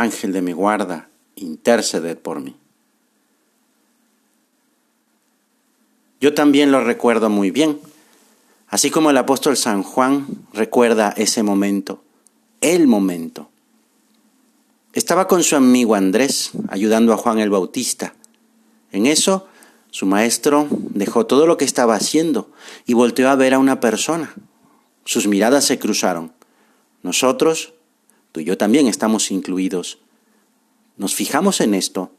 Ángel de mi guarda, interceded por mí. Yo también lo recuerdo muy bien, así como el apóstol San Juan recuerda ese momento, el momento. Estaba con su amigo Andrés ayudando a Juan el Bautista. En eso, su maestro dejó todo lo que estaba haciendo y volteó a ver a una persona. Sus miradas se cruzaron. Nosotros y yo también estamos incluidos. Nos fijamos en esto.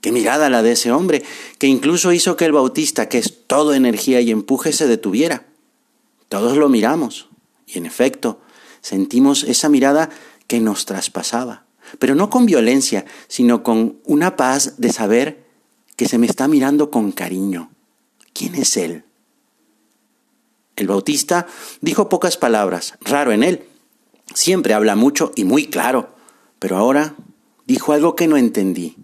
Qué mirada la de ese hombre, que incluso hizo que el bautista, que es todo energía y empuje, se detuviera. Todos lo miramos y en efecto sentimos esa mirada que nos traspasaba, pero no con violencia, sino con una paz de saber que se me está mirando con cariño. ¿Quién es él? El bautista dijo pocas palabras, raro en él, Siempre habla mucho y muy claro, pero ahora dijo algo que no entendí.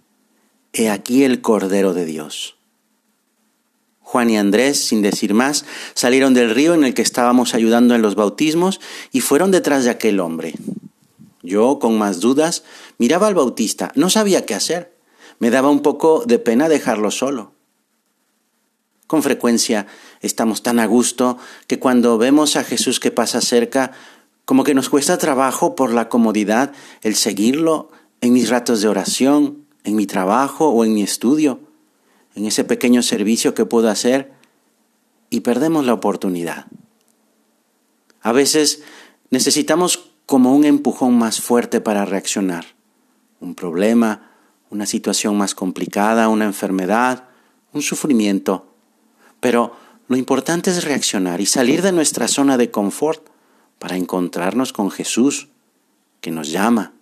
He aquí el Cordero de Dios. Juan y Andrés, sin decir más, salieron del río en el que estábamos ayudando en los bautismos y fueron detrás de aquel hombre. Yo, con más dudas, miraba al bautista, no sabía qué hacer. Me daba un poco de pena dejarlo solo. Con frecuencia estamos tan a gusto que cuando vemos a Jesús que pasa cerca, como que nos cuesta trabajo por la comodidad el seguirlo en mis ratos de oración, en mi trabajo o en mi estudio, en ese pequeño servicio que puedo hacer y perdemos la oportunidad. A veces necesitamos como un empujón más fuerte para reaccionar. Un problema, una situación más complicada, una enfermedad, un sufrimiento. Pero lo importante es reaccionar y salir de nuestra zona de confort para encontrarnos con Jesús, que nos llama.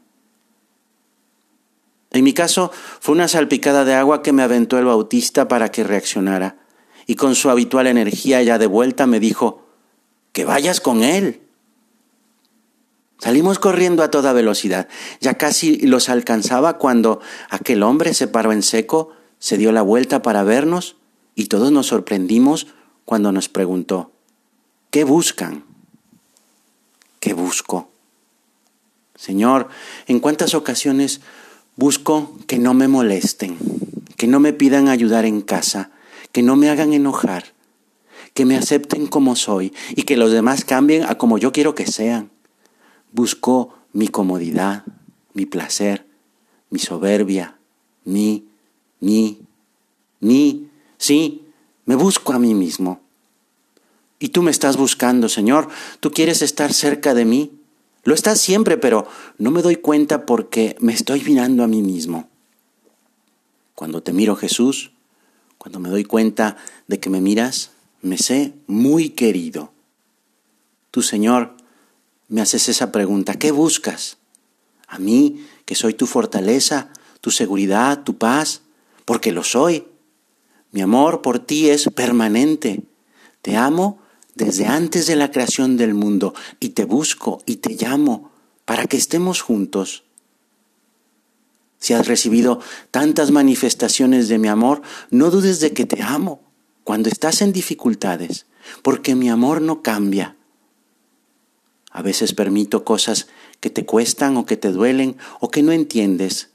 En mi caso, fue una salpicada de agua que me aventó el bautista para que reaccionara, y con su habitual energía ya de vuelta me dijo, que vayas con él. Salimos corriendo a toda velocidad. Ya casi los alcanzaba cuando aquel hombre se paró en seco, se dio la vuelta para vernos y todos nos sorprendimos cuando nos preguntó, ¿qué buscan? ¿Qué busco? Señor, ¿en cuántas ocasiones busco que no me molesten, que no me pidan ayudar en casa, que no me hagan enojar, que me acepten como soy y que los demás cambien a como yo quiero que sean? Busco mi comodidad, mi placer, mi soberbia, mi, mi, mi, sí, me busco a mí mismo. Y tú me estás buscando, Señor. Tú quieres estar cerca de mí. Lo estás siempre, pero no me doy cuenta porque me estoy mirando a mí mismo. Cuando te miro, Jesús, cuando me doy cuenta de que me miras, me sé muy querido. Tú, Señor, me haces esa pregunta, ¿qué buscas? A mí, que soy tu fortaleza, tu seguridad, tu paz, porque lo soy. Mi amor por ti es permanente. Te amo desde antes de la creación del mundo y te busco y te llamo para que estemos juntos. Si has recibido tantas manifestaciones de mi amor, no dudes de que te amo cuando estás en dificultades, porque mi amor no cambia. A veces permito cosas que te cuestan o que te duelen o que no entiendes,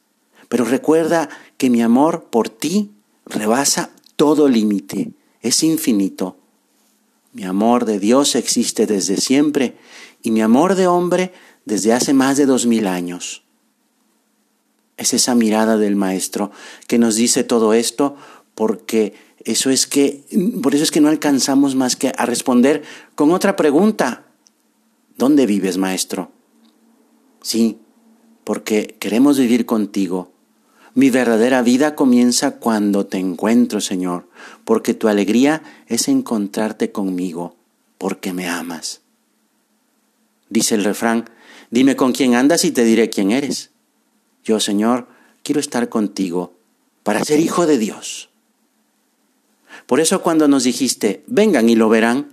pero recuerda que mi amor por ti rebasa todo límite, es infinito mi amor de Dios existe desde siempre y mi amor de hombre desde hace más de dos mil años. Es esa mirada del Maestro que nos dice todo esto porque eso es que, por eso es que no alcanzamos más que a responder con otra pregunta. ¿Dónde vives, Maestro? Sí, porque queremos vivir contigo mi verdadera vida comienza cuando te encuentro, Señor, porque tu alegría es encontrarte conmigo, porque me amas. Dice el refrán, dime con quién andas y te diré quién eres. Yo, Señor, quiero estar contigo para ser hijo de Dios. Por eso cuando nos dijiste, vengan y lo verán,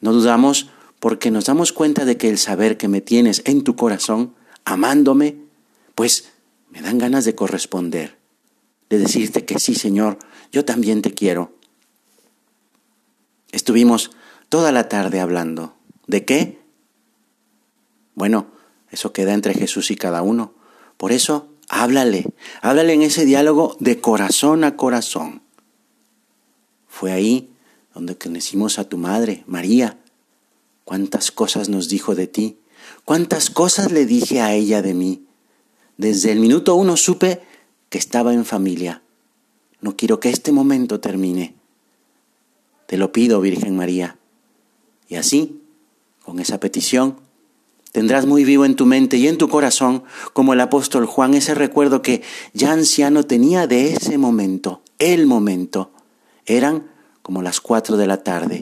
no dudamos porque nos damos cuenta de que el saber que me tienes en tu corazón, amándome, pues me dan ganas de corresponder, de decirte que sí, Señor, yo también te quiero. Estuvimos toda la tarde hablando. ¿De qué? Bueno, eso queda entre Jesús y cada uno. Por eso, háblale, háblale en ese diálogo de corazón a corazón. Fue ahí donde conocimos a tu madre, María. Cuántas cosas nos dijo de ti, cuántas cosas le dije a ella de mí. Desde el minuto uno supe que estaba en familia. No quiero que este momento termine. Te lo pido, Virgen María. Y así, con esa petición, tendrás muy vivo en tu mente y en tu corazón, como el apóstol Juan, ese recuerdo que ya anciano tenía de ese momento, el momento. Eran como las cuatro de la tarde,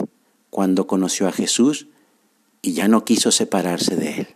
cuando conoció a Jesús y ya no quiso separarse de él.